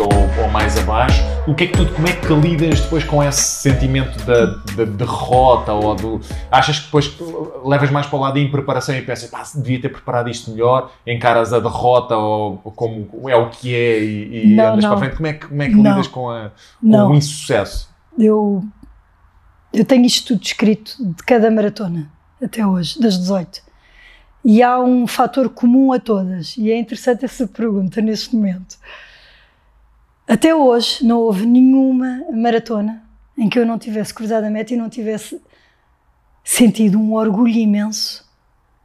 ou, ou, mais abaixo. O que é que tu, como é que lidas depois com esse sentimento da, da derrota ou do. Achas que depois levas mais para o lado da impreparação e pensas, pá, devia ter preparado isto melhor, encaras a derrota ou, como é o que é e, e não, andas não. para frente? Como é que, como é que lidas com, a, com o insucesso? Eu, eu tenho isto tudo escrito de cada maratona até hoje, das 18. E há um fator comum a todas, e é interessante essa pergunta neste momento. Até hoje não houve nenhuma maratona em que eu não tivesse cruzado a meta e não tivesse sentido um orgulho imenso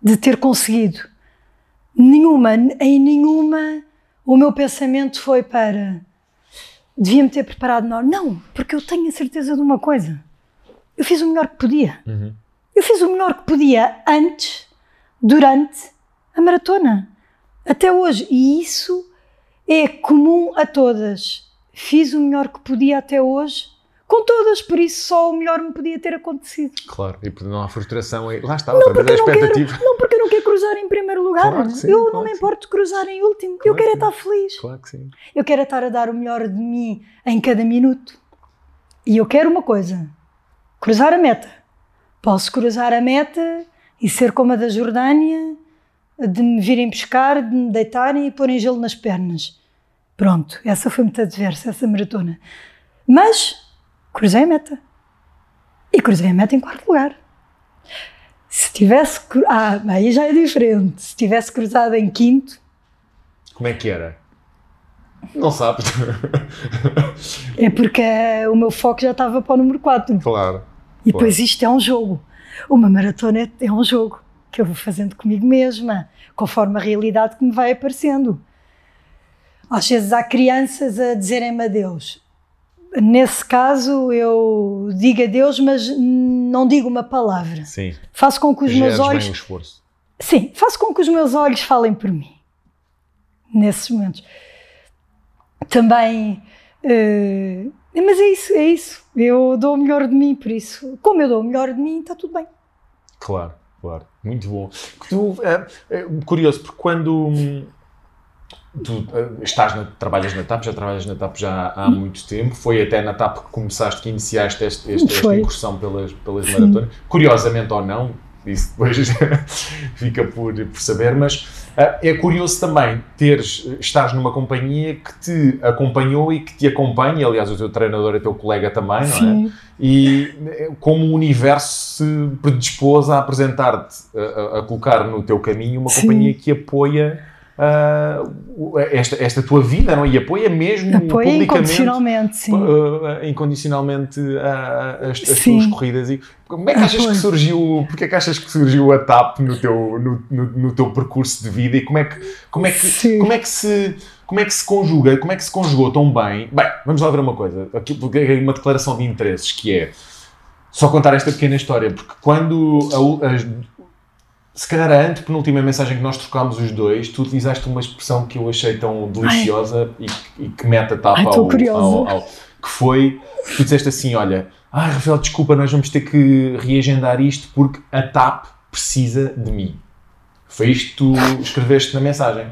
de ter conseguido. Nenhuma, em nenhuma, o meu pensamento foi para devia-me ter preparado melhor. Não, porque eu tenho a certeza de uma coisa. Eu fiz o melhor que podia. Uhum. Eu fiz o melhor que podia antes, durante a maratona. Até hoje. E isso é comum a todas. Fiz o melhor que podia até hoje, com todas, por isso só o melhor me podia ter acontecido. Claro, e não há frustração aí. Lá está, outra vez a expectativa. Quero, não, porque eu não quero cruzar em primeiro lugar. Claro sim, eu claro não me importo de cruzar em último. Claro eu quero é estar feliz. Claro que sim. Eu quero é estar a dar o melhor de mim em cada minuto. E eu quero uma coisa: cruzar a meta. Posso cruzar a meta e ser como a da Jordânia, de me virem pescar, de me deitarem e porem gelo nas pernas. Pronto, essa foi muito adversa, essa maratona. Mas cruzei a meta. E cruzei a meta em quarto lugar. Se tivesse. Ah, aí já é diferente. Se tivesse cruzado em quinto. Como é que era? Não sabes. é porque o meu foco já estava para o número 4. Claro. E depois claro. isto é um jogo. Uma maratona é, é um jogo que eu vou fazendo comigo mesma, conforme a realidade que me vai aparecendo. Às vezes há crianças a dizerem-me adeus. Nesse caso, eu digo adeus, mas não digo uma palavra. Sim. Faço com que os Geres meus olhos. Bem o esforço. Sim, faço com que os meus olhos falem por mim. Nesses momentos. Também. Uh, mas é isso, é isso. Eu dou o melhor de mim, por isso. Como eu dou o melhor de mim, está tudo bem. Claro, claro. Muito bom. Tu, é, é, curioso, porque quando hum, tu eh, estás na, trabalhas na TAP, já trabalhas na TAP já há hum. muito tempo, foi até na TAP que começaste, que iniciaste este, este, esta incursão pelas, pelas maratonas, curiosamente ou não, isso depois fica por, por saber, mas uh, é curioso também teres, estás numa companhia que te acompanhou e que te acompanha, aliás o teu treinador é teu colega também, Sim. não é? E eh, como o universo se predispôs a apresentar-te, a, a, colocar no teu caminho uma Sim. companhia que apoia uh, esta, esta tua vida, não? E apoia mesmo apoia incondicionalmente, sim. Uh, incondicionalmente uh, as, as tuas corridas. E como é que achas que surgiu, porque é que achas que surgiu a TAP no teu, no, no, no teu percurso de vida e como é que, como é que, como é que se como é que se conjuga, como é que se conjugou tão bem? Bem, vamos lá ver uma coisa, aqui é uma declaração de interesses que é só contar esta pequena história, porque quando a, a, se calhar a antepenúltima mensagem que nós trocámos os dois, tu utilizaste uma expressão que eu achei tão deliciosa e, e, que mete a tapa Ai, ao, ao, ao, que foi, tu disseste assim, olha, ah, Rafael, desculpa, nós vamos ter que reagendar isto porque a TAP precisa de mim. Foi isto que tu escreveste na mensagem.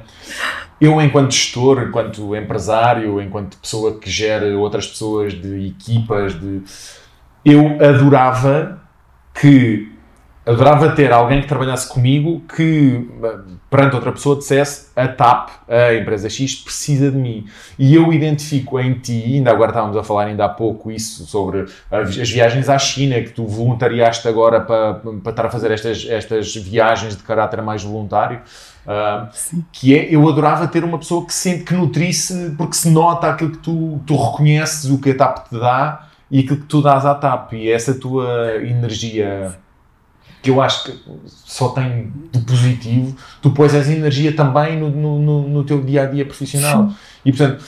Eu, enquanto gestor, enquanto empresário, enquanto pessoa que gera outras pessoas de equipas, de... eu adorava que adorava ter alguém que trabalhasse comigo que, perante outra pessoa, dissesse a TAP, a empresa X, precisa de mim. E eu identifico em ti, ainda agora estávamos a falar ainda há pouco isso, sobre as viagens à China, que tu voluntariaste agora para, para estar a fazer estas, estas viagens de caráter mais voluntário. Uh, que é, eu adorava ter uma pessoa que sente que nutrisse, porque se nota aquilo que tu, tu reconheces, o que a TAP te dá e aquilo que tu dás à TAP, e essa tua energia que eu acho que só tem de positivo, tu pões essa energia também no, no, no teu dia a dia profissional. Sim. E portanto,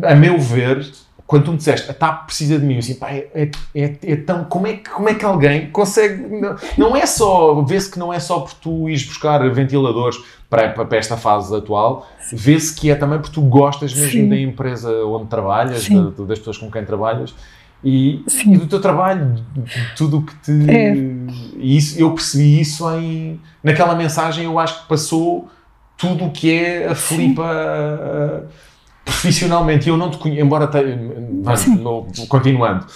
a meu ver, quando tu me disseste a TAP precisa de mim, eu assim, pá, é, é, é, é, tão. Como é, que, como é que alguém consegue. Não, não é só. Vê-se que não é só por tu ires buscar ventiladores para, para esta fase atual, vê-se que é também porque tu gostas mesmo Sim. da empresa onde trabalhas, da, das pessoas com quem trabalhas e, e, do teu trabalho, de tudo o que te. É. E isso, eu percebi isso em. Naquela mensagem, eu acho que passou tudo o que é a Filipa. profissionalmente, eu não te conheço, embora te, vamos, no, continuando,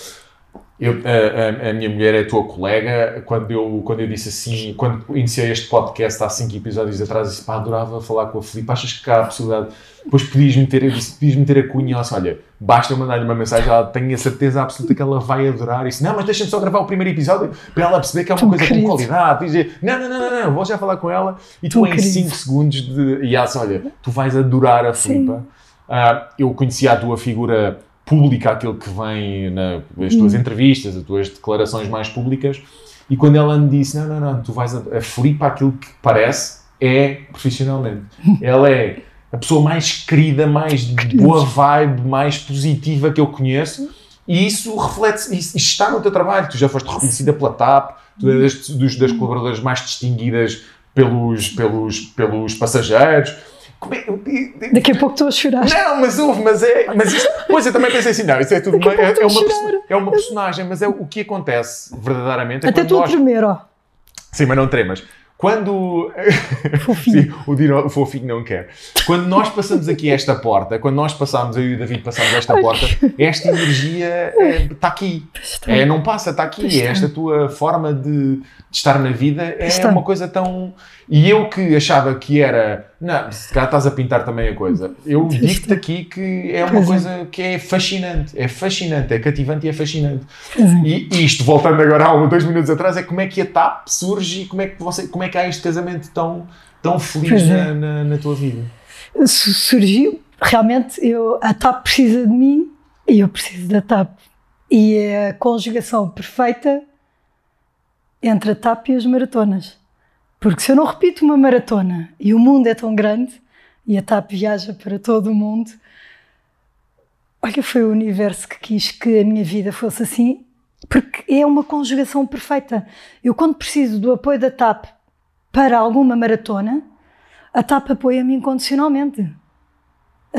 eu, a, a, minha mulher é a tua colega. Quando eu, quando eu disse assim, quando iniciei este podcast há 5 episódios atrás, disse pá, adorava falar com a Filipe. Achas que há a possibilidade? Depois podias ter, eu disse, podias ter a cunha. Ela disse, olha, basta mandar-lhe uma mensagem, ela tenho a certeza absoluta que ela vai adorar. isso. não, mas deixa-me só gravar o primeiro episódio para ela perceber que é uma coisa querido. com qualidade. Dizer, não, não, não, não, não, vou já falar com ela. E tu, em 5 segundos, de, e ela disse, olha, tu vais adorar a Filipe. Uh, eu conhecia a tua figura pública aquilo que vem nas tuas hum. entrevistas, as tuas declarações mais públicas. E quando ela me disse: Não, não, não, tu vais a, a flipa aquilo que parece, é profissionalmente. ela é a pessoa mais querida, mais boa vibe, mais positiva que eu conheço. E isso reflete, isso está no teu trabalho. Tu já foste reconhecida pela TAP, tu és das, das colaboradoras mais distinguidas pelos, pelos, pelos passageiros Daqui a pouco estou a chorar. Não, mas houve, mas é. Mas isto, pois eu também pensei assim, não, isso é tudo. Uma, é, é, uma, é uma personagem, mas é o que acontece verdadeiramente. É Até estou nós... a tremer, ó. Sim, mas não tremas. Quando. Fofinho. Sim, o, Dino, o fofinho não quer. Quando nós passamos aqui esta porta, quando nós passamos, eu e o David passamos esta porta, esta energia está é, aqui. É, não passa, está aqui. É esta tua forma de, de estar na vida é uma coisa tão. E eu que achava que era. Não, se calhar estás a pintar também a coisa. Eu digo-te aqui que é uma coisa que é fascinante. É fascinante, é cativante e é fascinante. E isto, voltando agora há dois minutos atrás, é como é que a TAP surge e como é que, você, como é que há este casamento tão, tão feliz é. na, na, na, tua vida? Surgiu, realmente, eu, a TAP precisa de mim e eu preciso da TAP. E é a conjugação perfeita entre a TAP e as maratonas. Porque se eu não repito uma maratona e o mundo é tão grande e a TAP viaja para todo o mundo, olha, foi o universo que quis que a minha vida fosse assim, porque é uma conjugação perfeita. Eu, quando preciso do apoio da TAP para alguma maratona, a TAP apoia-me incondicionalmente.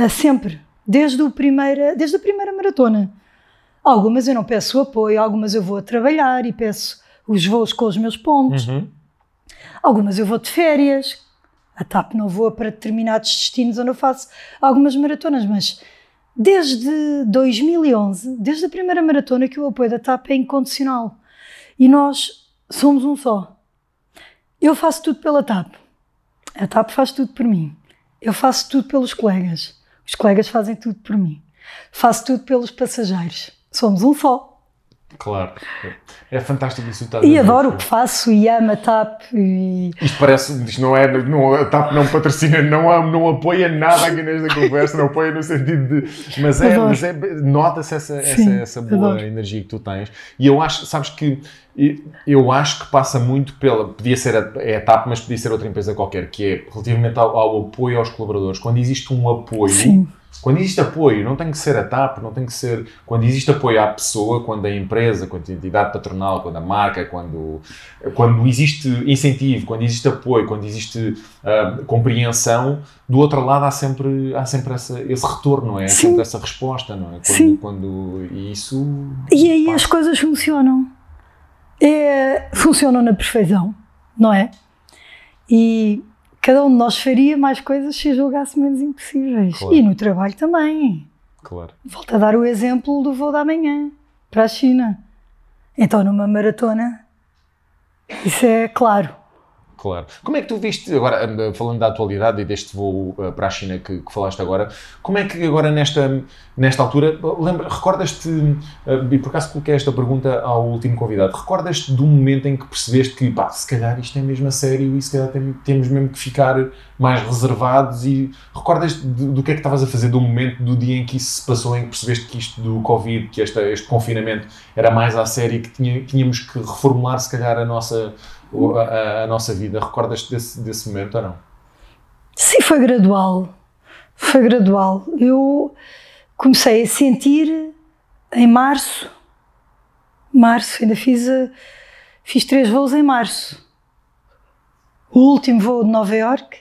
Sempre. Desde, o primeira, desde a primeira maratona. Algumas eu não peço apoio, algumas eu vou a trabalhar e peço os voos com os meus pontos. Uhum. Algumas eu vou de férias, a TAP não voa para determinados destinos onde eu faço algumas maratonas, mas desde 2011, desde a primeira maratona, que o apoio da TAP é incondicional. E nós somos um só. Eu faço tudo pela TAP. A TAP faz tudo por mim. Eu faço tudo pelos colegas. Os colegas fazem tudo por mim. Faço tudo pelos passageiros. Somos um só. Claro. É fantástico isso. E adoro o que faço e amo a TAP. E... Isto parece, isto não é, não, a TAP não patrocina, não, não apoia nada aqui nesta conversa, não apoia no sentido de. Mas é, mas é nota-se essa, essa, essa boa adoro. energia que tu tens. E eu acho, sabes que eu acho que passa muito pela. Podia ser a, é a TAP, mas podia ser outra empresa qualquer, que é relativamente ao, ao apoio aos colaboradores. Quando existe um apoio. Sim quando existe apoio, não tem que ser a TAP, não tem que ser. Quando existe apoio à pessoa, quando a empresa, quando a entidade patronal, quando a marca, quando, quando existe incentivo, quando existe apoio, quando existe uh, compreensão, do outro lado há sempre, há sempre essa, esse retorno, não é? Há sempre essa resposta, não é? Quando, Sim. quando, e isso. E aí passa. as coisas funcionam. É, funcionam na perfeição, não é? E cada um de nós faria mais coisas se julgasse menos impossíveis. Claro. E no trabalho também. Claro. Volto a dar o exemplo do voo da manhã para a China. Então, numa maratona, isso é claro. Claro. Como é que tu viste, agora falando da atualidade e deste voo uh, para a China que, que, falaste agora, como é que agora nesta, nesta altura, lembra, recordas-te, uh, e por acaso coloquei esta pergunta ao último convidado, recordas-te do momento em que percebeste que, pá, se calhar isto é mesmo a sério e se calhar tem, temos mesmo que ficar mais reservados e recordas-te do, do, que é que estavas a fazer do momento, do dia em que isso se passou, em que percebeste que isto do Covid, que esta, este confinamento era mais à sério e que tinha, tínhamos que reformular se calhar a nossa a, a nossa vida. Recordas-te desse, desse momento ou não? Sim, foi gradual. Foi gradual. Eu comecei a sentir em março. Março, ainda fiz, fiz três voos em março. O último voo de Nova York,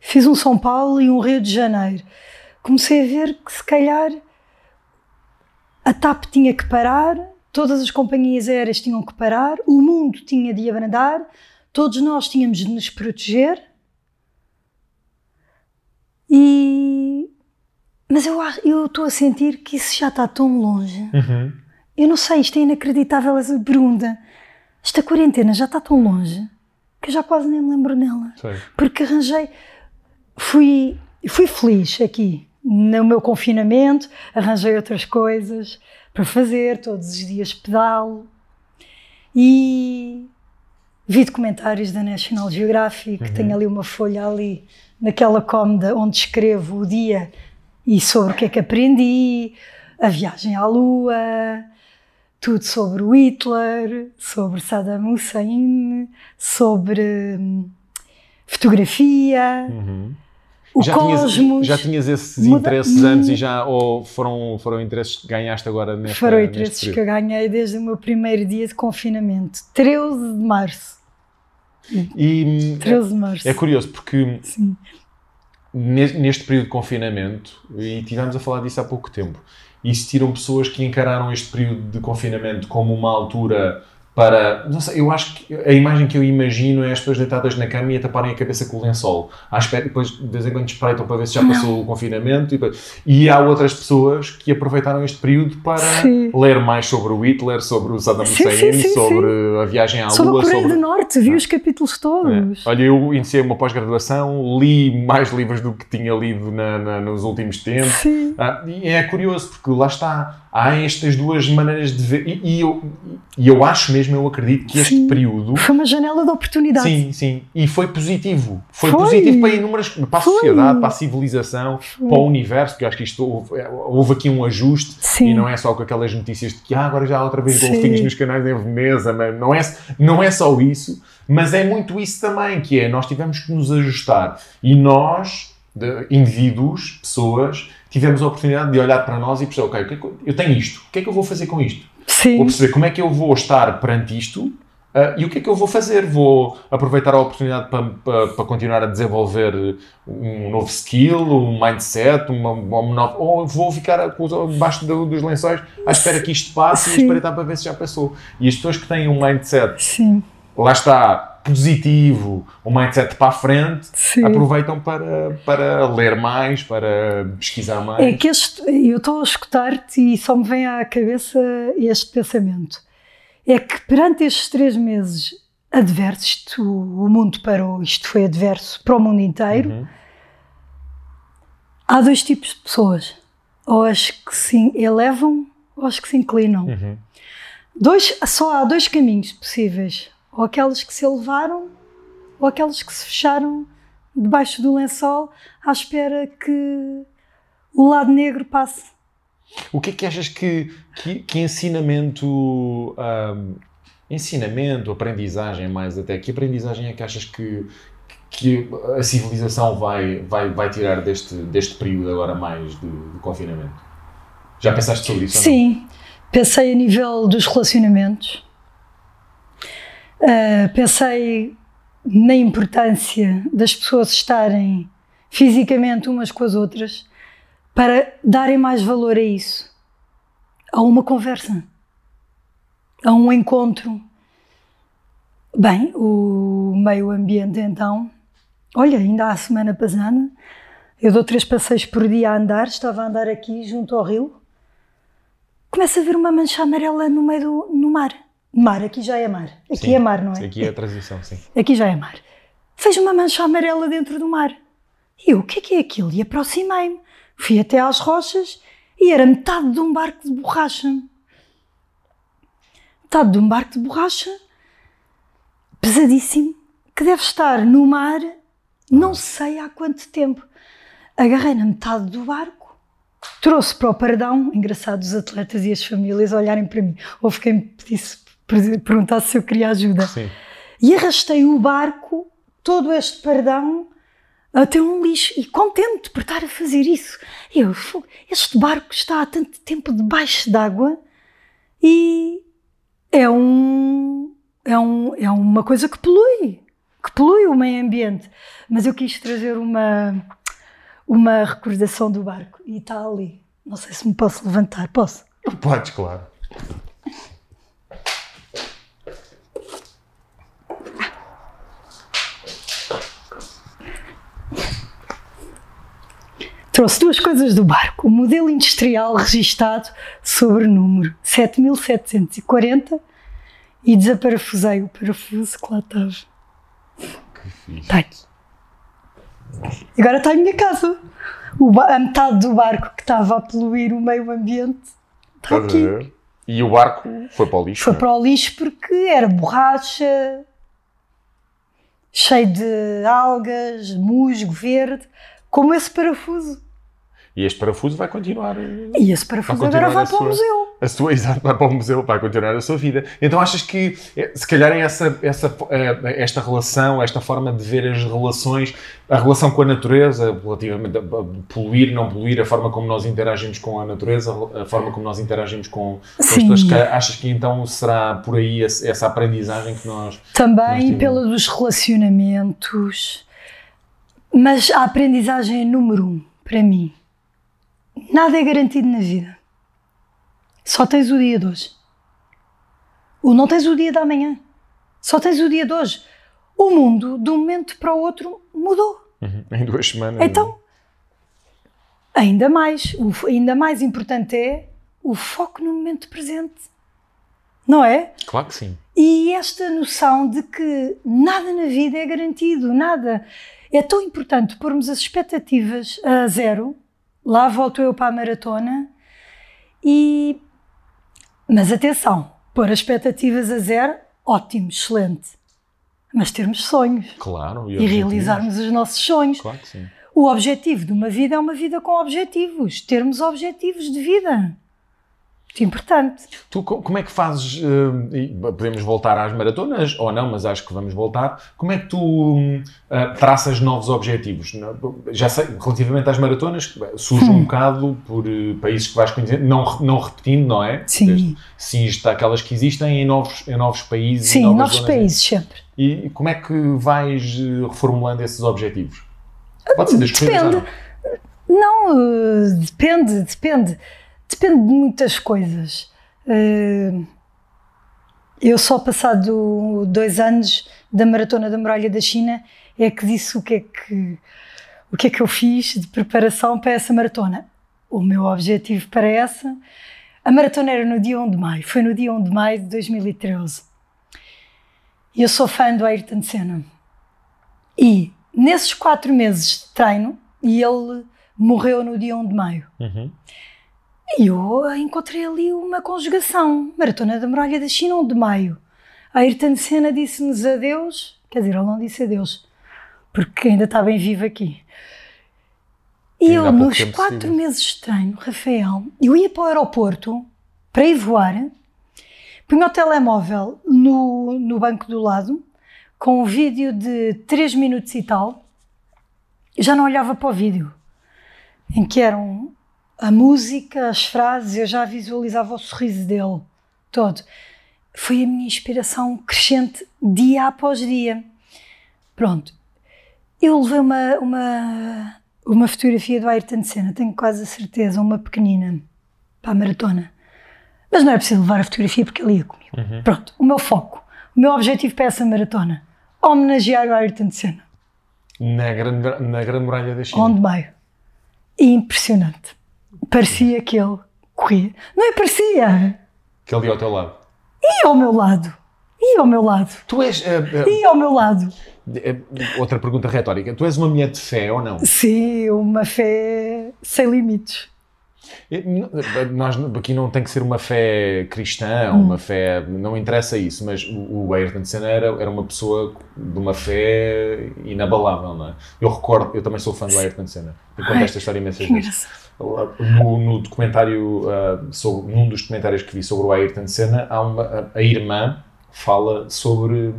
fiz um São Paulo e um Rio de Janeiro. Comecei a ver que se calhar a TAP tinha que parar todas as companhias aéreas tinham que parar, o mundo tinha de abrandar, todos nós tínhamos de nos proteger. E Mas eu estou a sentir que isso já está tão longe. Uhum. Eu não sei, isto é inacreditável essa pergunta. Esta quarentena já está tão longe que eu já quase nem me lembro nela. Sei. Porque arranjei, fui, fui feliz aqui no meu confinamento, arranjei outras coisas para fazer, todos os dias pedalo. E vi documentários da National Geographic, tenho ali uma folha ali naquela cómoda onde escrevo o dia e sobre o que é que aprendi, a viagem à Lua, tudo sobre o Hitler, sobre Saddam Hussein, sobre hum, fotografia, o já, tinhas, cosmos. já tinhas esses Muda- interesses antes e já ou foram, foram interesses que ganhaste agora nesta, Foram interesses que eu ganhei desde o meu primeiro dia de confinamento, 13 de março. E hum, 13 de março. é, é curioso porque Sim. ne- neste período de confinamento, e tivemos a falar disso há pouco tempo, existiram pessoas que encararam este período de confinamento como uma altura para. Não sei, eu acho que a imagem que eu imagino é as pessoas deitadas na cama e a taparem a cabeça com o lençol. À espera, depois de vez em quando espreitam para ver se já passou o confinamento. E, e há outras pessoas que aproveitaram este período para Sim. ler mais sobre o Hitler, sobre o Saddam Hussein, sobre a viagem à Sobre a Lua, Coreia sobre do Norte, vi os capítulos é. todos. Olha, eu iniciei uma pós-graduação, li mais livros do que tinha lido na- na- nos últimos tempos. Sim. Ah, e é curioso, porque lá está, há estas duas maneiras de ver, e, e eu, e eu acho mesmo, eu acredito que este Sim. período. Foi uma janela de oportunidade. Sim, sim, e foi positivo. Foi, Foi. positivo para inúmeras, para a Foi. sociedade, para a civilização, para o universo, porque eu acho que isto houve, houve aqui um ajuste Sim. e não é só com aquelas notícias de que ah, agora já há outra vez golfinhos nos canais em Veneza, mas não é, não é só isso, mas é muito isso também, que é nós tivemos que nos ajustar e nós, de- indivíduos, pessoas, tivemos a oportunidade de olhar para nós e perceber, ok, que é que eu tenho isto, o que é que eu vou fazer com isto? Sim. Vou perceber como é que eu vou estar perante isto ah, e o que é que eu vou fazer? Vou aproveitar a oportunidade para, para, para continuar a desenvolver um novo skill, um mindset, uma, uma nova, ou vou ficar debaixo do- dos lençóis à espera que isto passe e Sim. espreitar para ver se já passou. E as pessoas que têm um mindset, Sim. lá está, positivo, um mindset para a frente, Sim. aproveitam para, para ler mais, para pesquisar mais. É que este, eu estou a escutar-te e só me vem à cabeça este pensamento. É que perante estes três meses adversos, o mundo parou, isto foi adverso para o mundo inteiro, Uhum. há dois tipos de pessoas. Ou as que se elevam ou as que se inclinam. Uhum. Dois, só há dois caminhos possíveis. Ou aquelas que se elevaram ou aquelas que se fecharam debaixo do lençol à espera que o lado negro passe. O que é que achas que, que, que ensinamento, ahm, ensinamento, aprendizagem mais até, que aprendizagem é que achas que, que a civilização vai, vai, vai tirar deste, deste período agora mais de, de confinamento? Já pensaste sobre isso? Sim, pensei a nível dos relacionamentos, Ah, pensei na importância das pessoas estarem fisicamente umas com as outras para darem mais valor a isso, a uma conversa, a um encontro. Bem, o meio ambiente então, olha, ainda há semana passada, eu dou três passeios por dia a andar, estava a andar aqui junto ao rio, começa a ver uma mancha amarela no meio do no mar. Mar, aqui já é mar. Aqui Sim, é mar, não é? Aqui é a transição, sim. Aqui já é mar. Vejo uma mancha amarela dentro do mar. E eu, o que é que é aquilo? E aproximei-me. Fui até às rochas e era metade de um barco de borracha. Metade de um barco de borracha, pesadíssimo, que deve estar no mar não sei há quanto tempo. Agarrei na metade do barco, trouxe para o paradão, engraçado os atletas e as famílias olharem para mim. Houve quem me pedisse, perguntasse se eu queria ajuda Sim. e arrastei o barco, todo este perdão, até um lixo. E contente por estar a fazer isso. Eu, "Fogo, este barco está há tanto tempo debaixo d'água e é, um, é, um, é uma coisa que polui, que polui o meio ambiente. Mas eu quis trazer uma, uma recordação do barco e está ali. Não sei se me posso levantar. Posso? Podes, claro. Trouxe duas coisas do barco. O modelo industrial registado sobre o número 7740 e desaparafusei o parafuso que lá estava. Que fixe. Está aqui. Agora está em minha casa. O a metade do barco que estava a poluir o meio ambiente está aqui. E o barco foi para o lixo. Foi é? para o lixo porque era borracha, cheio de algas, musgo verde, como esse parafuso. E este parafuso vai continuar. eh, E esse parafuso Vai agora vai para o sua- museu. A sua, exato, vai para o museu, vai continuar a sua vida. Então achas que, eh, se calhar, é essa, essa, eh, esta relação, esta forma de ver as relações, a relação com a natureza, relativamente a poluir, não poluir, a forma como nós interagimos com a natureza, a forma como nós interagimos com, com as achas que então será por aí essa aprendizagem que nós. Nós Também tínhamos. pela dos relacionamentos. Mas a aprendizagem é número um para mim. Nada é garantido na vida. Só tens o dia de hoje. Ou não tens o dia da manhã. Só tens o dia de hoje. O mundo, de um momento para o outro, mudou. Em duas semanas. Então, ainda mais, o ainda mais importante é o foco no momento presente. Não é? Claro que sim. E esta noção de que nada na vida é garantido, nada. É tão importante pormos as expectativas a zero. Lá volto eu para a maratona. E. Mas atenção, pôr as expectativas a zero, ótimo, excelente. Mas termos sonhos Claro. e objetivos. realizarmos os nossos sonhos. Claro que sim. O objetivo de uma vida é uma vida com objetivos. Termos objetivos de vida. Muito importante. Tu, co- como é que fazes? e podemos voltar às maratonas ou não, mas acho que vamos voltar. Como é que tu hum, eh, traças novos objetivos? Já sei, relativamente às maratonas, surge Hum. um bocado por eh, países que vais conhecer, não, não repetindo, não é? Sim. Sim, está aquelas que existem em novos, em novos países. em Sim, novas novos países sempre. E como é que vais eh, reformulando esses objetivos? Pode ser das Depende. não? Não, eh, depende, depende. Depende de muitas coisas. Eh, eu só passado dois anos da Maratona da Muralha da China é que disse o que é que, o que, é que eu fiz de preparação para essa maratona. O meu objetivo para essa... A maratona era no dia 1 de maio. Foi no dia 1 de maio de 2013. E eu sou fã do Ayrton Senna. E nesses quatro meses de treino, e ele morreu no dia 1 de maio, Uhum. E eu encontrei ali uma conjugação. Maratona da Muralha da China, 1 de maio. A Ayrton Senna disse-nos adeus, quer dizer, ele não disse adeus, porque ainda está bem vivo aqui. E eu, nos quatro meses de treino, Rafael, eu ia para o aeroporto para ir voar, punha o telemóvel no, no banco do lado, com um vídeo de 3 minutos e tal, eu já não olhava para o vídeo, em que eram a música, as frases, eu já visualizava o sorriso dele todo. Foi a minha inspiração crescente dia após dia. Pronto. Eu levei uma, uma, uma fotografia do Ayrton Senna, tenho quase a certeza, uma pequenina, para a maratona. Mas não é preciso levar a fotografia porque ele ia comigo. Pronto, o meu foco, o meu objetivo para essa maratona, homenagear o Ayrton Senna, Na, grande, na Grande Muralha da China. 1 de maio. E impressionante. Parecia que ele corria. Não é parecia? Que ali ao teu lado. E ao meu lado. E ao meu lado. Tu és. eh, eh, E ao meu lado. eh, outra pergunta retórica. Tu és uma mulher de fé ou não? Sim, uma fé sem limites. Nós aqui não tem que ser uma fé cristã, Hum. uma fé. Não interessa isso, mas o o Ayrton Senna era, era uma pessoa de uma fé inabalável, não é? Eu recordo, eu também sou fã do Ayrton Senna. Eu conto Ai, esta história imensas vezes. No, no documentário, ah, sobre, num dos documentários que vi sobre o Ayrton Senna, há uma, a, a irmã fala sobre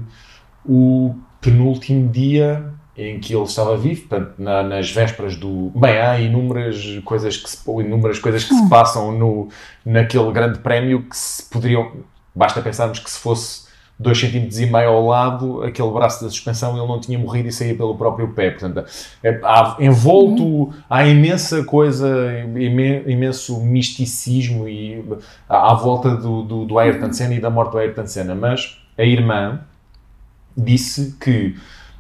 o penúltimo dia em que ele estava vivo, portanto, na- nas vésperas do. Bem, há inúmeras coisas que se, inúmeras coisas que se passam no, naquele grande prémio que se poderiam. Basta pensarmos que se fosse 2,5 cm e meio ao lado, aquele braço da suspensão, ele não tinha morrido e saía pelo próprio pé. Portanto, é, há envolto, há imensa coisa, imen- imenso misticismo e, à, à volta do, do, do Ayrton Senna e da morte do Ayrton Senna. Mas a irmã disse que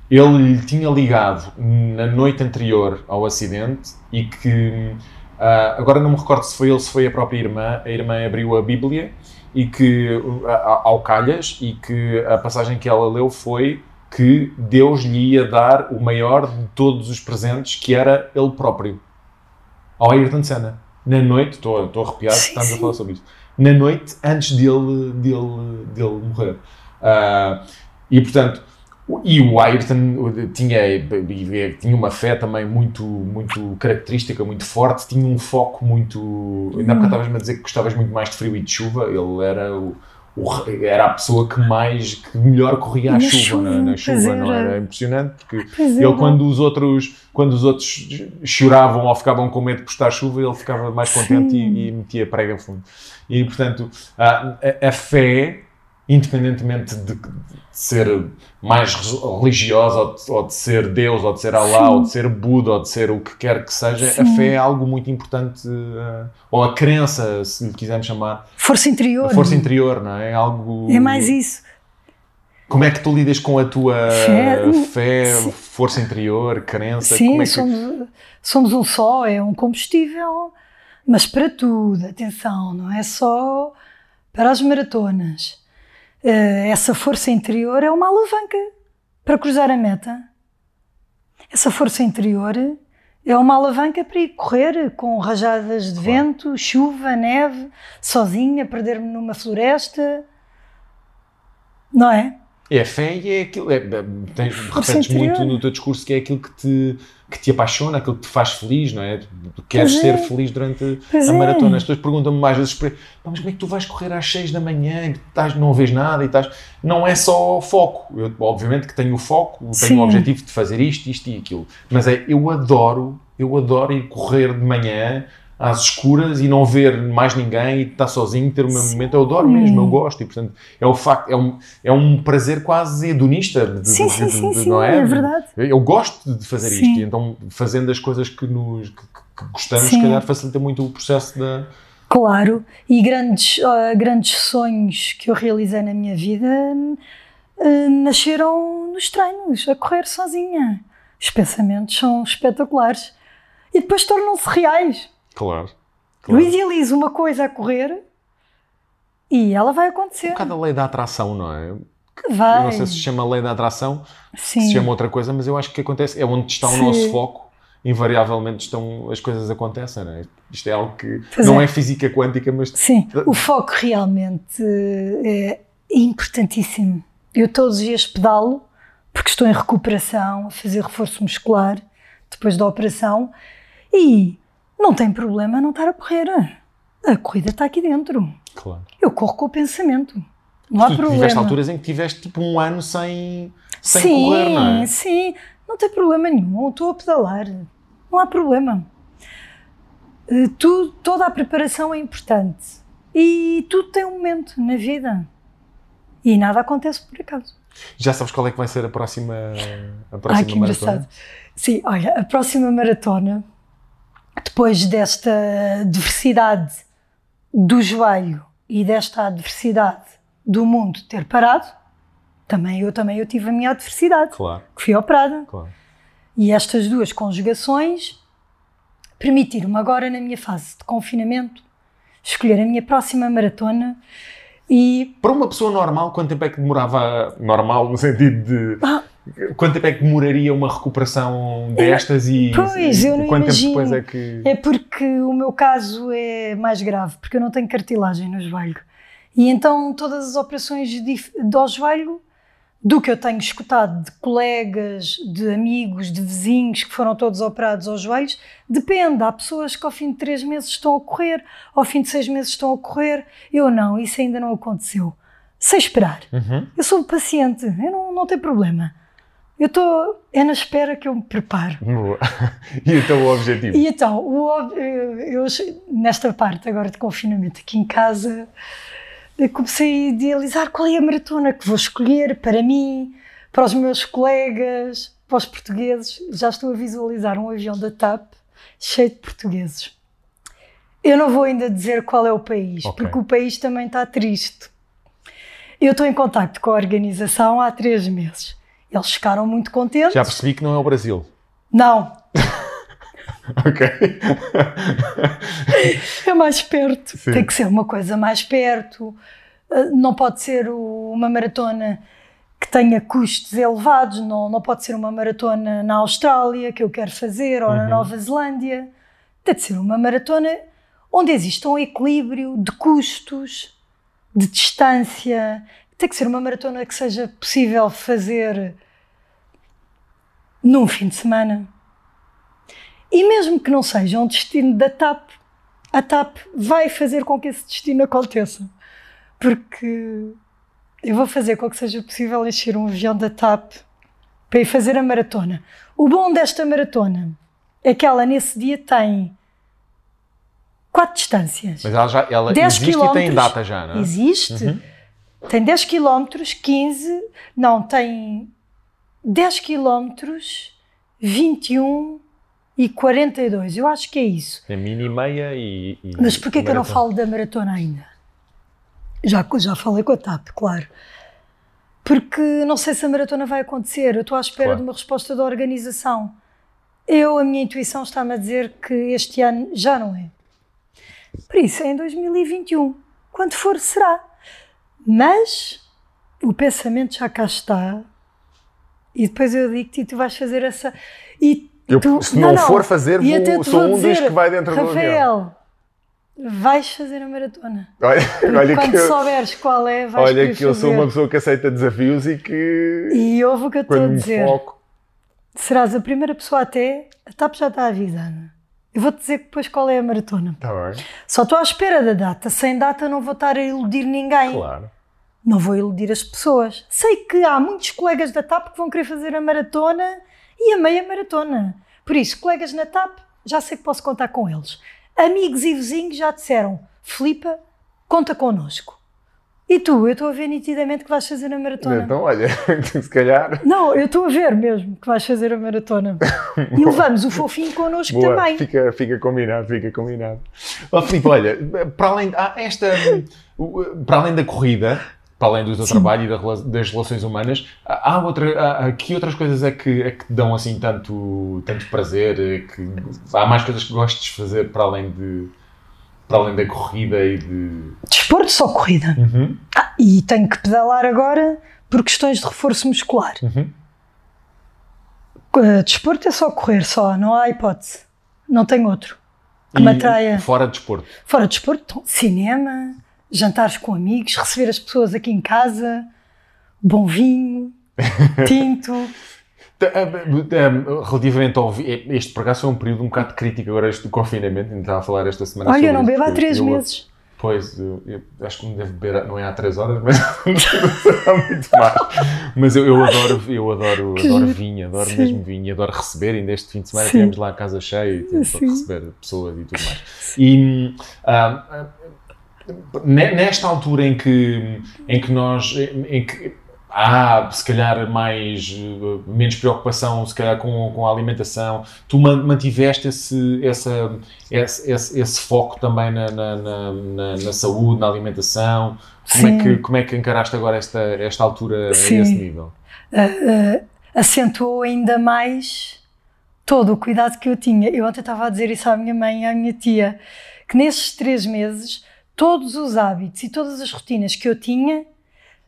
ele lhe tinha ligado na noite anterior ao acidente e que ah, agora não me recordo se foi ele se foi a própria irmã. A irmã abriu a Bíblia e que a- ao calhas e que a passagem que ela leu foi que Deus lhe ia dar o maior de todos os presentes, que era ele próprio. Ao Ayrton Senna. Na noite, estou arrepiado, Sim, estamos a sim. falar sobre isso. Na noite, antes dele, dele, dele morrer. Ah, e portanto, e o Ayrton tinha, tinha uma fé também muito, muito característica, muito forte, tinha um foco muito. Ainda há bocado estavas-me a dizer que gostavas muito mais de frio e de chuva, ele era o. o- era a pessoa que mais, que melhor corria à Na chuva, chuva, na, na chuva, não era. impressionante? Porque Pois ele, quando os outros, quando os outros choravam ou ficavam com medo por estar chuva, ele ficava mais contente e, e metia prega a fundo. E, portanto, a, a- a fé, independentemente de, de ser mais re- religiosa, ou de, ou de ser Deus, ou de ser Allah, Sim. ou de ser Buda, ou de ser o que quer que seja, a Sim. fé é algo muito importante, eh, ou a crença, se lhe quisermos chamar, Força interior. a força interior, não é? É algo... É mais isso. Como é que tu lidas com a tua Fé. fé, Sim. força interior, crença? Sim, é que... somos, somos um só, é um combustível, mas para tudo, atenção, não é só para as maratonas. Eh, essa força interior é uma alavanca para cruzar a meta. Essa força interior é uma alavanca para ir correr com rajadas de vento, chuva, neve, sozinha, perder-me numa floresta. Não é? É fé e é aquilo. É, tens, repetes muito no teu discurso que é aquilo que te, que te apaixona, aquilo que te faz feliz, não é? Queres Pois ser é. feliz durante Pois a é. maratona. As pessoas perguntam-me mais vezes: "Pá, mas como é que tu vais correr às 6 da manhã e estás, não vês nada e estás. Não é só foco. Eu, obviamente que tenho o foco, tenho Sim. o objetivo de fazer isto, isto e aquilo. Mas é, eu adoro, eu adoro ir correr de manhã às escuras e não ver mais ninguém e estar sozinho, ter o meu momento. Eu adoro mesmo, eu gosto. E, portanto, é o facto, é um, é um prazer quase hedonista. De, Sim, de- sim, de- sim, de- sim, não é verdade. Eu gosto de fazer isto. Sim. E então, fazendo as coisas que, nos, que, que gostamos, Sim. se calhar facilita muito o processo da. Claro, e grandes, ah, grandes sonhos que eu realizei na minha vida ah, nasceram nos treinos, a correr sozinha. Os pensamentos são espetaculares e depois tornam-se reais. Claro. Eu idealizo uma coisa a correr e ela vai acontecer. Um bocado a lei da atração, não é? vai. Eu não sei se se chama lei da atração, Sim. se chama outra coisa, mas eu acho que acontece. É onde está o Sim. nosso foco. Invariavelmente estão, as coisas acontecem, não é? Isto é algo que Pois não é. é. física quântica, mas Sim, o foco realmente eh, é importantíssimo. Eu todos os dias pedalo, porque estou em recuperação, a fazer reforço muscular depois da operação, e não tem problema não estar a correr. A corrida está aqui dentro. claro. Eu corro com o pensamento. Não há tu problema. tiveste alturas em que tiveste tipo um ano sem, sem sim, correr, não é? sim, não tem problema nenhum. Estou a pedalar, não há problema. Eh, tu- toda a preparação é importante e tudo tem um momento na vida e nada acontece por acaso. Já sabes qual é que vai ser a próxima, a Ai, próxima que maratona? engraçado. Sim, olha, a próxima maratona, depois desta adversidade do joelho e desta adversidade do mundo ter parado, também eu também eu tive a minha adversidade, Claro, que fui operada. claro. E estas duas conjugações permitiram-me agora, na minha fase de confinamento, escolher a minha próxima maratona e Para uma pessoa normal, quanto tempo é que demorava, normal no sentido de, Ah. Quanto tempo é que demoraria uma recuperação destas e, Pois, eu não quanto imagino. tempo depois é que... é porque o meu caso é mais grave, porque eu não tenho cartilagem no joelho. E então todas as operações do joelho, do que eu tenho escutado de colegas, de amigos, de vizinhos que foram todos operados aos joelhos, depende. Há pessoas que ao fim de três meses estão a correr, ao fim de seis meses estão a correr. Eu não, isso ainda não aconteceu. Sei esperar. Uhum. Eu sou paciente, eu não, não tenho problema. Eu estou, é na espera que eu me preparo. Boa. E então o objetivo? E então, o eu, nesta parte agora de confinamento aqui em casa, comecei a idealizar qual é a maratona que vou escolher para mim, para os meus colegas, para os portugueses. Já estou a visualizar um avião da TAP cheio de portugueses. Eu não vou ainda dizer qual é o país, Ok. porque o país também está triste. Eu estou em contacto com a organização há três meses Eles ficaram muito contentes. Já percebi que não é o Brasil. Não, Ok. é mais perto. Sim. Tem que ser uma coisa mais perto. Uh, Não pode ser uma maratona que tenha custos elevados, não, não pode ser uma maratona na Austrália que eu quero fazer ou Uhum. na Nova Zelândia. Tem de ser uma maratona onde exista um equilíbrio de custos, de distância. Tem que ser uma maratona que seja possível fazer num fim de semana. E mesmo que não seja um destino da TAP, a TAP vai fazer com que esse destino aconteça. Porque eu vou fazer com que seja possível encher um avião da TAP para ir fazer a maratona. O bom desta maratona é que ela nesse dia tem quatro distâncias. Mas ela, já, ela 10 existe e tem data já, não é? Existe. Tem 10 km, 15, não, tem 10 km, 21 e 42. Eu acho que é isso. Tem mini e meia e. e Mas porquê que eu não falo da maratona ainda? Já, já falei com a TAP, claro. Porque não sei se a maratona vai acontecer. Eu estou à espera Claro. de uma resposta da organização. Eu, a minha intuição está-me a dizer que este ano já não é. Por isso, é em 2021. Quando for, será. Mas o pensamento já cá está. E depois eu digo-te e tu vais fazer essa. E Eu, tu, se não, for fazer, vou- até sou um dos dizer, que vai dentro do avião. Rafael, vais fazer a maratona. Olha, olha Quando que, eu, souberes qual é, vais olha que eu sou fazer. uma pessoa que aceita desafios e que. E ouve o que eu estou a dizer. foco. Serás a primeira pessoa até. A TAP já está avisada. Eu vou-te dizer depois qual é a maratona. Está bem, Só estou à espera da data. Sem data não vou estar a iludir ninguém. claro. Não vou iludir as pessoas. Sei que há muitos colegas da TAP que vão querer fazer a maratona e a meia maratona. Por isso, colegas na TAP, já sei que posso contar com eles. Amigos e vizinhos já disseram: Filipa, conta connosco. E tu, eu estou a ver nitidamente que vais fazer a maratona. Então, olha, se calhar. Não, eu estou a ver mesmo que vais fazer a maratona. e levamos o fofinho connosco Boa, também. fica, fica combinado, fica combinado. Ó Filipe, olha, para além, esta, para além da corrida, para além do teu Sim. trabalho e das relações humanas, há outra, há, que outras coisas é que, é que te dão assim tanto, tanto prazer? É que, há mais coisas que gostes de fazer para além, de, para além da corrida e de. Desporto só corrida. Uhum, Ah, e tenho que pedalar agora por questões de reforço muscular. uhum. Uh, Desporto é só correr, só, não há hipótese. Não tem outro. Que me E atraia. Fora de desporto. Fora de desporto, então, cinema, jantares com amigos, receber as pessoas aqui em casa, bom vinho, tinto. Tá, ah, ah, Relativamente ao. Este, por acaso, foi um período um bocado crítico agora, este do confinamento. Ainda estava a falar esta semana Olha, eu não bebo há três eu- meses. Pois, eu, eu acho que não deve beber, não é há 3 horas, mas muito mais. Mas eu, eu adoro, eu adoro, Que adoro vinho, adoro Sim. mesmo vinho, adoro receber. Ainda este fim de semana Sim. tivemos lá a casa cheia e tivemos para receber pessoas e tudo mais. E hum, ah, ah, nesta altura em que, em que nós, em que há se calhar mais, menos preocupação se calhar com, com a alimentação, tu man- mantiveste esse, essa, esse, esse, esse foco também na, na, na, na- saúde, na alimentação, como é, Sim. que, como é que encaraste agora esta, esta altura Sim. a esse nível? uh, acentuou ainda mais todo o cuidado que eu tinha. Eu ontem estava a dizer isso à minha mãe e à minha tia, que nesses três meses todos os hábitos e todas as rotinas que eu tinha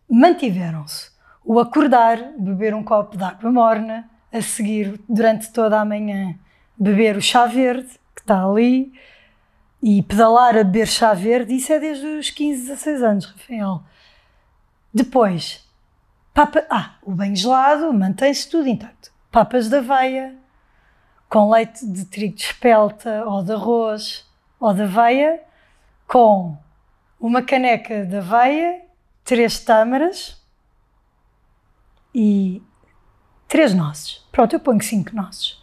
mantiveram-se. O acordar, beber um copo de água morna, a seguir durante toda a manhã beber o chá verde que está ali e pedalar a beber chá verde, isso é desde os 15, 16 anos, Rafael. Depois, Papa, ah, o banho gelado mantém-se tudo intacto. Papas de aveia, com leite de trigo de espelta ou de arroz ou de aveia, com uma caneca de aveia, três tâmaras e três nozes. Pronto, eu ponho cinco nozes.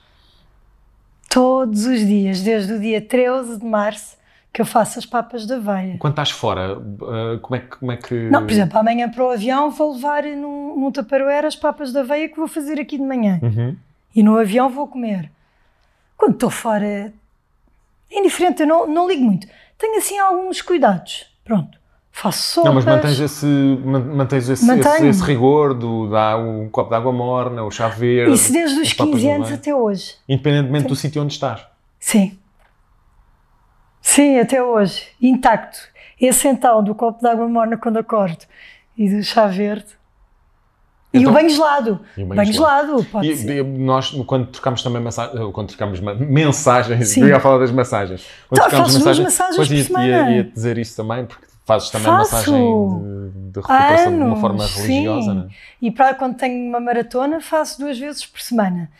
Todos os dias, desde o dia 13 de março, que eu faço as papas de aveia. Quando estás fora, ah, como é que. Como é que... Não, por exemplo, amanhã para o avião vou levar num, num taparoeira as papas de aveia que vou fazer aqui de manhã. Uhum. E no avião vou comer. Quando estou fora, é indiferente, eu não, não ligo muito. Tenho assim alguns cuidados. Pronto. faço sopas. Não, mas mantens esse, man- mantens esse, esse, esse rigor do dá um copo de água morna, o chá verde. Isso desde os as papas 15 no anos até hoje. Independentemente do sítio onde estás. Sim. Sim, até hoje. Intacto. Esse então do copo de água morna quando acordo e do chá verde. E Então- o banho gelado. E o banho banho gelado, pode E, ser. e nós, quando trocamos também mensagens, quando trocamos mensagens, Sim. eu ia falar das massagens. Quando Tá, trocamos duas massagens pois por ia, semana. ia, ia dizer isso também, porque fazes também Faço. massagem de, de recuperação de uma Anos, forma religiosa, sim. não é? E para quando tenho uma maratona, faço duas vezes por semana.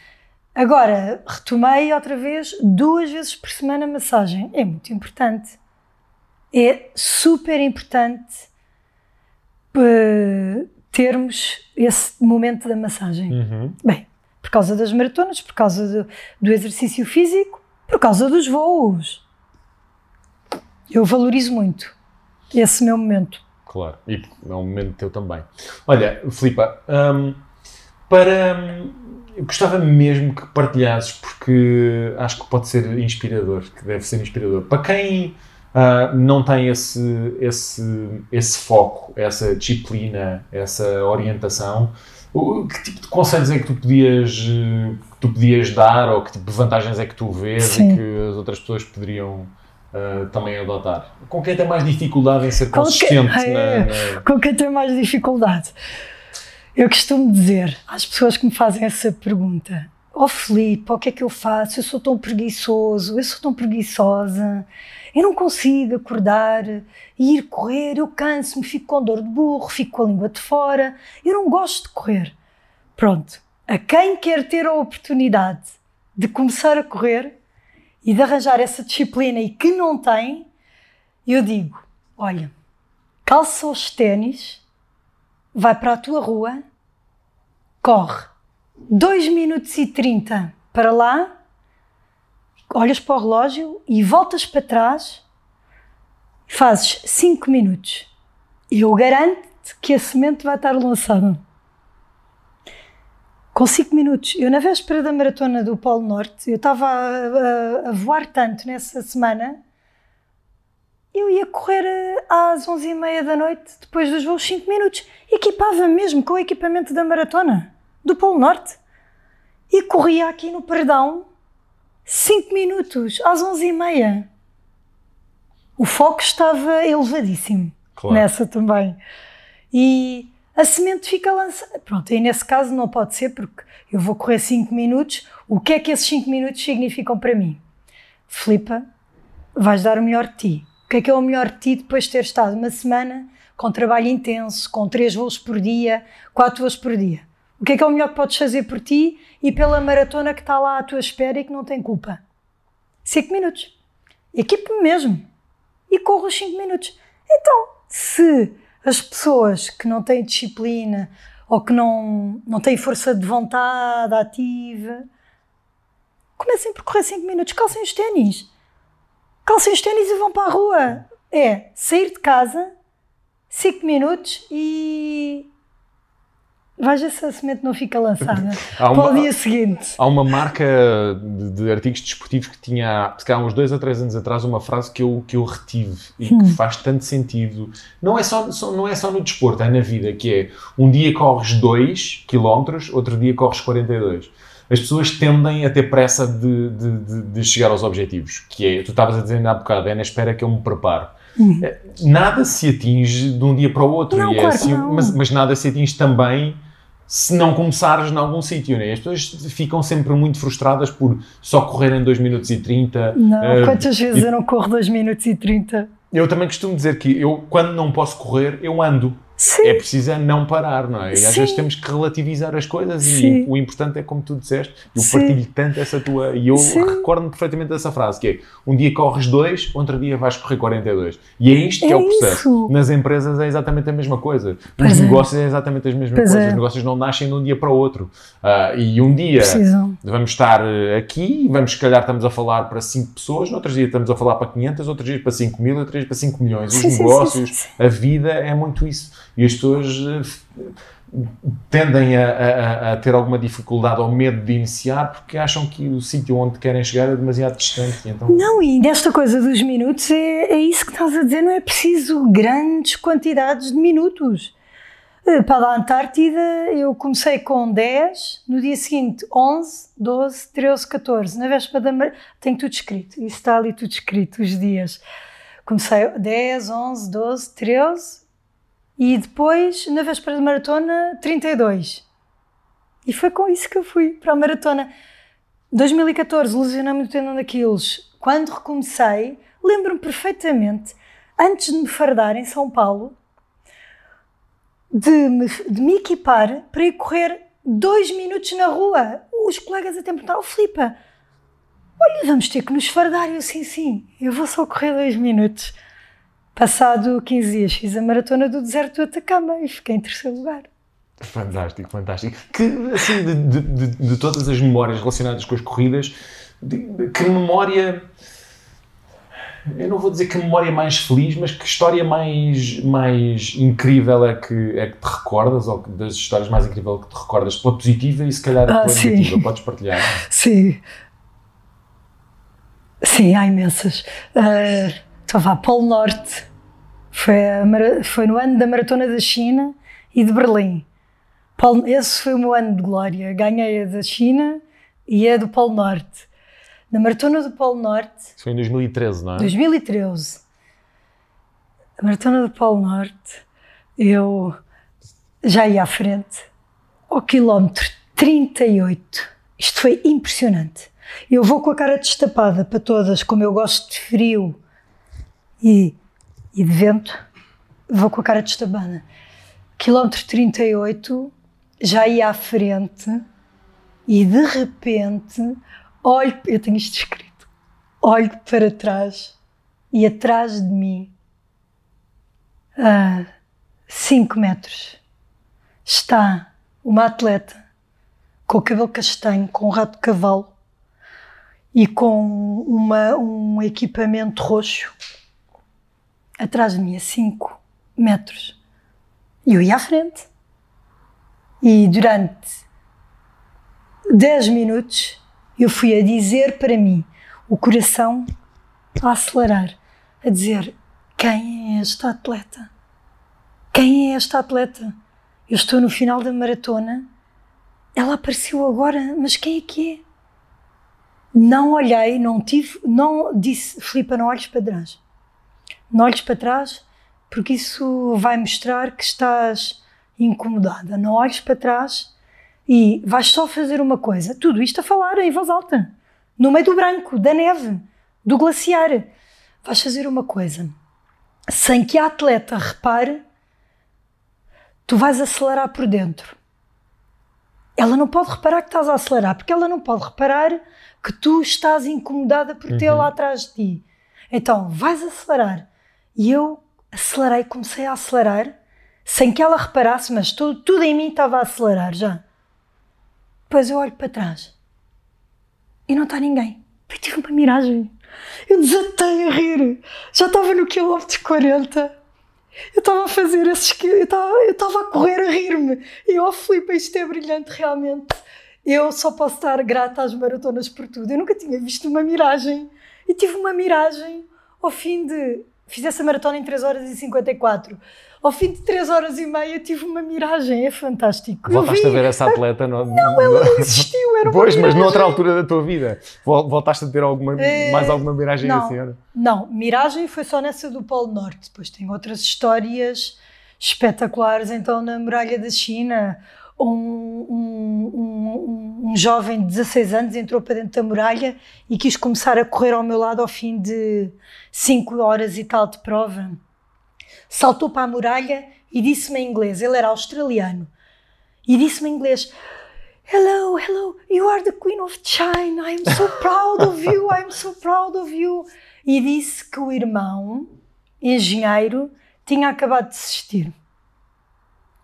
Agora, retomei outra vez duas vezes por semana massagem. É muito importante. É super importante eh, termos esse momento da massagem. Uhum. Bem, por causa das maratonas, por causa do, do exercício físico, por causa dos voos. Eu valorizo muito esse meu momento. Claro, e é um momento teu também. Olha, Filipa, hum, para. hum, eu gostava mesmo que partilhasses, porque acho que pode ser inspirador, que deve ser inspirador. Para quem ah, não tem esse, esse, esse foco, essa disciplina, essa orientação, que tipo de conselhos é que tu podias, que tu podias dar ou que tipo de vantagens é que tu vês Sim. e que as outras pessoas poderiam ah, também adotar? Com quem tem mais dificuldade em ser Com consistente na- é. na, com quem tem mais dificuldade. Eu costumo dizer às pessoas que me fazem essa pergunta: Ó Filipe, o que é que eu faço? Eu sou tão preguiçoso, eu sou tão preguiçosa, eu não consigo acordar e ir correr, eu canso-me, fico com dor de burro, fico com a língua de fora, eu não gosto de correr. Pronto, a quem quer ter a oportunidade de começar a correr e de arranjar essa disciplina e que não tem, eu digo: olha, calça os ténis, vai para a tua rua, corre. 2 minutos e 30 para lá, olhas para o relógio e voltas para trás, fazes 5 minutos. Eu garanto-te que a semente vai estar lançada. Com 5 minutos. Eu, na véspera da maratona do Polo Norte, eu estava a, a- a voar tanto nessa semana eu ia correr às 11h30 da noite, depois dos voos 5 minutos. Equipava mesmo com o equipamento da maratona, do Polo Norte. E corria aqui no Perdão 5 minutos, às 11h30. O foco estava elevadíssimo Claro. nessa também. E a semente fica lançada. Pronto, aí nesse caso não pode ser, porque eu vou correr 5 minutos. O que é que esses 5 minutos significam para mim? Flipa, vais dar o melhor de ti. O que é que é o melhor de ti depois de ter estado uma semana com trabalho intenso, com 3 voos por dia, 4 voos por dia? O que é que é o melhor que podes fazer por ti e pela maratona que está lá à tua espera e que não tem culpa? 5 minutos. Equipe-me mesmo. E corro os 5 minutos. Então, se as pessoas que não têm disciplina ou que não, não têm força de vontade ativa, comecem por correr 5 minutos, calcem os ténis. Calcem os ténis e vão para a rua. É sair de casa, 5 minutos e. Veja se a semente não fica lançada Há para uma- o dia seguinte. Há uma marca de, de artigos desportivos que tinha, se calhar, uns dois a três anos atrás, uma frase que eu, que eu retive e Hum. que faz tanto sentido. Não é, só, só- não é só no desporto, é na vida, que é um dia corres 2 km, outro dia corres 42. As pessoas tendem a ter pressa de, de, de- de chegar aos objetivos, que é, tu estavas a dizer há bocado, é na espera que eu me preparo. É, Nada se atinge de um dia para o outro, Não, é claro assim, mas, mas nada se atinge também se não começares em algum sítio, né? As pessoas ficam sempre muito frustradas por só correrem 2 minutos e 30. Não, Eh, quantas vezes eu não corro 2 minutos e 30? eu também costumo dizer que eu, quando não posso correr, eu ando. Sim, É preciso é não parar, não é? E às Sim. vezes temos que relativizar as coisas Sim. e o importante é como tu disseste, eu Sim. partilho tanto essa tua. E eu recordo-me perfeitamente dessa frase: que é um dia corres 2, outro dia vais correr 42. E é isto que é, É o processo. isso. Nas empresas é exatamente a mesma coisa. Pois Nos é. negócios é exatamente as mesmas Pois coisas. é. Os negócios não nascem de um dia para o outro. Ah, e um dia precisam. vamos estar eh, aqui, vamos se calhar estamos a falar para 5 pessoas, outro dia estamos a falar para 500, outros dias para 5 mil, outros dias para 5 milhões. Os negócios, a vida é muito isso. E as pessoas eh, tendem a, a- a ter alguma dificuldade ou medo de iniciar porque acham que o sítio onde querem chegar é demasiado distante. Então, Não, e nesta coisa dos minutos é, é isso que estás a dizer, não é preciso grandes quantidades de minutos. Eh, Para a Antártida eu comecei com 10, no dia seguinte 11, 12, 13, 14. Na véspera da mar... tenho tudo escrito, isso está ali tudo escrito, os dias. Comecei 10, 11, 12, 13 e depois na véspera da maratona 32. E foi com isso que eu fui para a maratona. 2014, lesionei-me no tendão daqueles. Quando recomecei, lembro-me perfeitamente, antes de me fardar em São Paulo, de me, de me equipar para ir correr dois minutos na rua. Os colegas até me perguntaram, oh, Filipa, olha, vamos ter que nos fardar. Eu, sim, sim, eu vou só correr dois minutos. Passado 15 dias, fiz a maratona do deserto do Atacama e fiquei em terceiro lugar. fantástico, fantástico. Que, assim, de, de- de- todas as memórias relacionadas com as corridas, de- que memória. Eu não vou dizer que memória mais feliz, mas que história mais, mais incrível é que, é que te recordas, ou das histórias mais incríveis que te recordas, pela positiva e se calhar Ah, pela sim. negativa. Podes partilhar. Sim. Sim, há imensas. Uh, então vá, Polo Norte. Foi, foi no ano da Maratona da China e de Berlim. Polo- esse foi o meu ano de glória. Ganhei a da China e a do Polo Norte. Na Maratona do Polo Norte, Isso foi em 2013, não é? 2013, a Maratona do Polo Norte, eu já ia à frente, ao quilómetro 38. Isto foi impressionante. Eu vou com a cara destapada para todas, como eu gosto de frio e, e de vento, vou com a cara destapada. Quilómetro 38, já ia à frente e de repente olho, eu tenho isto escrito, olho para trás e atrás de mim, a 5 metros, está uma atleta com o cabelo castanho, com um rato de cavalo e com uma, um equipamento roxo atrás de mim, a 5 metros. E eu ia à frente. E durante 10 minutos eu fui a dizer para mim, o coração a acelerar, a dizer: quem é esta atleta? Quem é esta atleta? Eu estou no final da maratona, ela apareceu agora, mas quem é que é? Não olhei, não tive, não disse, Filipa, não olhes para trás. Não olhes para trás, porque isso vai mostrar que estás incomodada. Não olhes para trás e vais só fazer uma coisa. Tudo isto a falar em voz alta, no meio do branco, da neve, do glaciar. Vais fazer uma coisa sem que a atleta repare, tu vais acelerar por dentro. Ela não pode reparar que estás a acelerar, porque ela não pode reparar que tu estás incomodada por ter lá atrás de ti. Então, vais acelerar. E eu acelerei, comecei a acelerar, sem que ela reparasse, mas tudo, tudo em mim estava a acelerar já. Depois eu olho para trás e não está ninguém. Eu tive uma miragem. Eu desatei a rir. Já estava no quilómetro 40. Eu estava a fazer esses. Eu estava, eu estava a correr a rir-me. E eu, oh, Filipe, isto é brilhante, realmente. Eu só posso estar grata às maratonas por tudo. Eu nunca tinha visto uma miragem. E tive uma miragem ao fim de. Fiz essa maratona em 3 horas e 54. Ao fim de 3 horas e meia tive uma miragem. É fantástico. Voltaste vi- a ver essa atleta? No, Não, ela não existiu. Era uma Pois, mas noutra altura da tua vida. Vol- Voltaste a ter alguma, Eh, mais alguma miragem não. assim? era? Não, Miragem foi só nessa do Polo Norte. Depois tem outras histórias espetaculares. Então, na Muralha da China, um, um, um, um jovem de 16 anos entrou para dentro da muralha e quis começar a correr ao meu lado ao fim de 5 horas e tal de prova. Saltou para a muralha e disse-me em inglês, ele era australiano, e disse-me em inglês: Hello, hello, you are the Queen of China. I'm so proud of you, I'm so proud of you. E disse que o irmão, engenheiro, tinha acabado de desistir.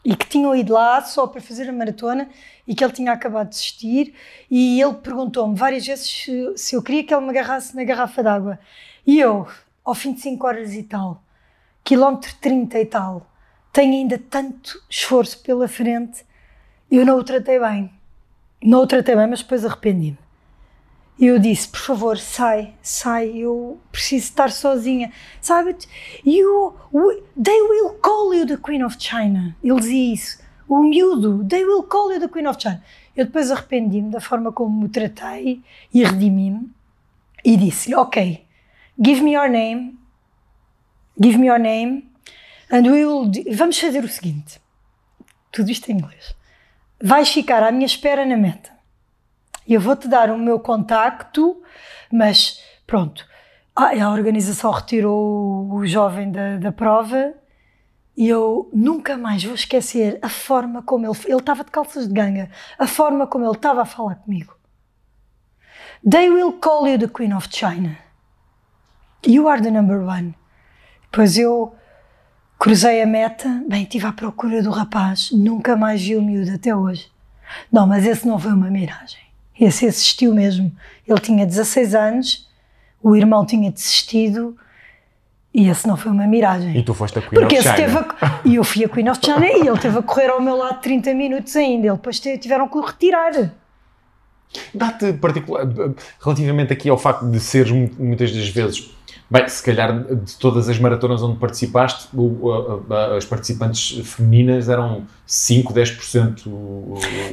E que tinham ido lá só para fazer a maratona e que ele tinha acabado de desistir. E ele perguntou-me várias vezes se, eu queria que ele me agarrasse na garrafa d'água. E eu, ao fim de 5 horas e tal, quilómetro 30 e tal, tenho ainda tanto esforço pela frente, eu não o tratei bem. Não o tratei bem, mas depois arrependi-me. E eu disse, por favor, sai, sai, eu preciso estar sozinha. Sabe, you, they will call you the Queen of China. Ele dizia isso. O miúdo, they will call you the Queen of China. Eu depois arrependi-me da forma como o tratei e redimi-me e disse ok, give me your name, give me your name and we will, vamos fazer o seguinte, tudo isto em inglês, vais ficar à minha espera na meta eu vou-te dar o meu contacto, mas pronto, a organização retirou o jovem da, da prova e eu nunca mais vou esquecer a forma como ele. Ele estava de calças de ganga, a forma como ele estava a falar comigo. They will call you the Queen of China. You are the number one. Depois eu cruzei a meta, bem, estive à procura do rapaz, nunca mais vi o miúdo até hoje. Não, mas esse não foi uma miragem. Esse existiu mesmo. Ele tinha 16 anos, o irmão tinha desistido e esse não foi uma miragem. E tu foste a Queen Porque of China. A... E eu fui a Queen of China e ele teve a correr ao meu lado 30 minutos ainda. Ele depois tiveram que o retirar. Dá-te particular, relativamente aqui ao facto de seres muitas das vezes, bem, se calhar de todas as maratonas onde participaste, as participantes femininas eram 5, 10%.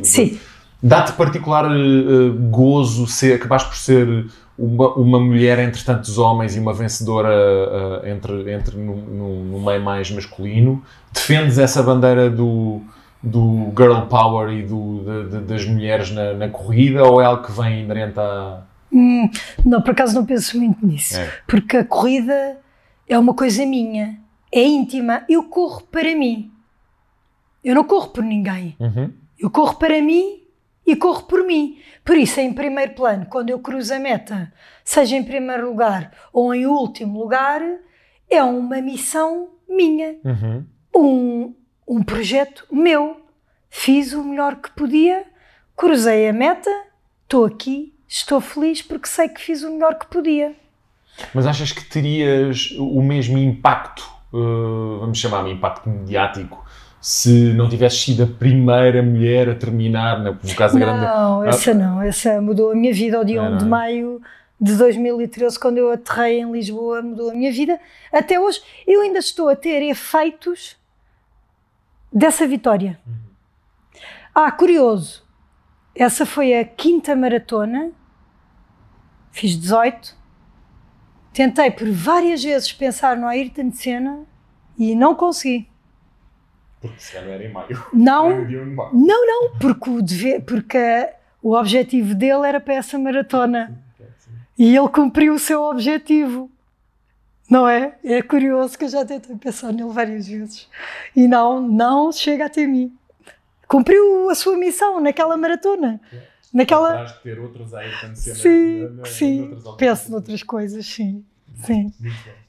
Sim. Dá-te particular uh, gozo ser, acabaste por ser uma, uma mulher entre tantos homens e uma vencedora uh, entre, entre no, no, no, meio mais masculino? Defendes essa bandeira do, do girl power e do, de, de, das mulheres na, na, corrida ou é algo que vem inerente a. Hum, não, por acaso não penso muito nisso. É. Porque a corrida é uma coisa minha, é íntima. Eu corro para mim. Eu não corro por ninguém. Uhum. Eu corro para mim e corro por mim. Por isso, em primeiro plano, quando eu cruzo a meta, seja em primeiro lugar ou em último lugar, é uma missão minha. Uhum. Um, um projeto meu. Fiz o melhor que podia, cruzei a meta, estou aqui, estou feliz porque sei que fiz o melhor que podia. Mas achas que terias o mesmo impacto, uh, vamos chamar-me impacto mediático, se não tivesse sido a primeira mulher a terminar, no caso da grande. Não, essa não, essa mudou a minha vida ao dia 1 de maio de 2013, quando eu aterrei em Lisboa, mudou a minha vida. Até hoje, eu ainda estou a ter efeitos dessa vitória. Uhum. Ah, curioso, essa foi a quinta maratona, fiz 18. Tentei por várias vezes pensar no Ayrton Senna e não consegui. Porque se não era em maio. Não, não, não, porque o, dever, porque o objetivo dele era para essa maratona. E ele cumpriu o seu objetivo. Não é? É curioso que eu já tentei pensar nele várias vezes. E não, não chega até mim. Cumpriu a sua missão naquela maratona. Naquela... de ter outros aí Sim, na, na, sim. Penso noutras coisas, sim. Sim.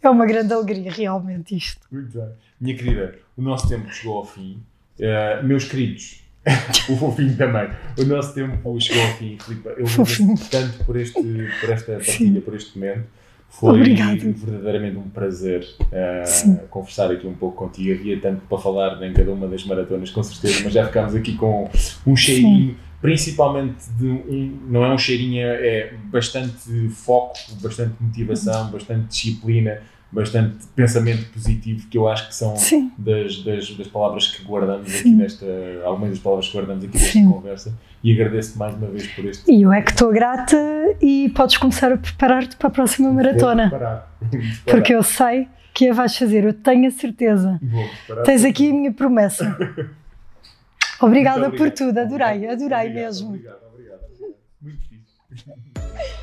É uma grande alegria, realmente, isto. Muito bem. Minha querida, o nosso tempo chegou ao fim. Uh, meus queridos, o fofinho também. O nosso tempo chegou ao fim, Filipe. Eu agradeço tanto por, este, por esta partilha, Sim. por este momento. Foi Obrigado. verdadeiramente um prazer uh, conversar aqui um pouco contigo. Havia tanto para falar em cada uma das maratonas, com certeza, mas já ficámos aqui com um cheirinho, Sim. principalmente de um. Não é um cheirinho, é bastante foco, bastante motivação, bastante disciplina bastante pensamento positivo que eu acho que são das, das, das, palavras que guardamos Sim. aqui nesta algumas das palavras que guardamos aqui nesta Sim. conversa. E agradeço-te mais uma vez por este e eu é que estou grata e podes começar a preparar-te para a próxima maratona. preparar. porque eu sei que a vais fazer, eu tenho a certeza. Tens aqui a minha promessa. Obrigada por tudo, adorei, adorei obrigado, mesmo. obrigado, obrigado. muito fixe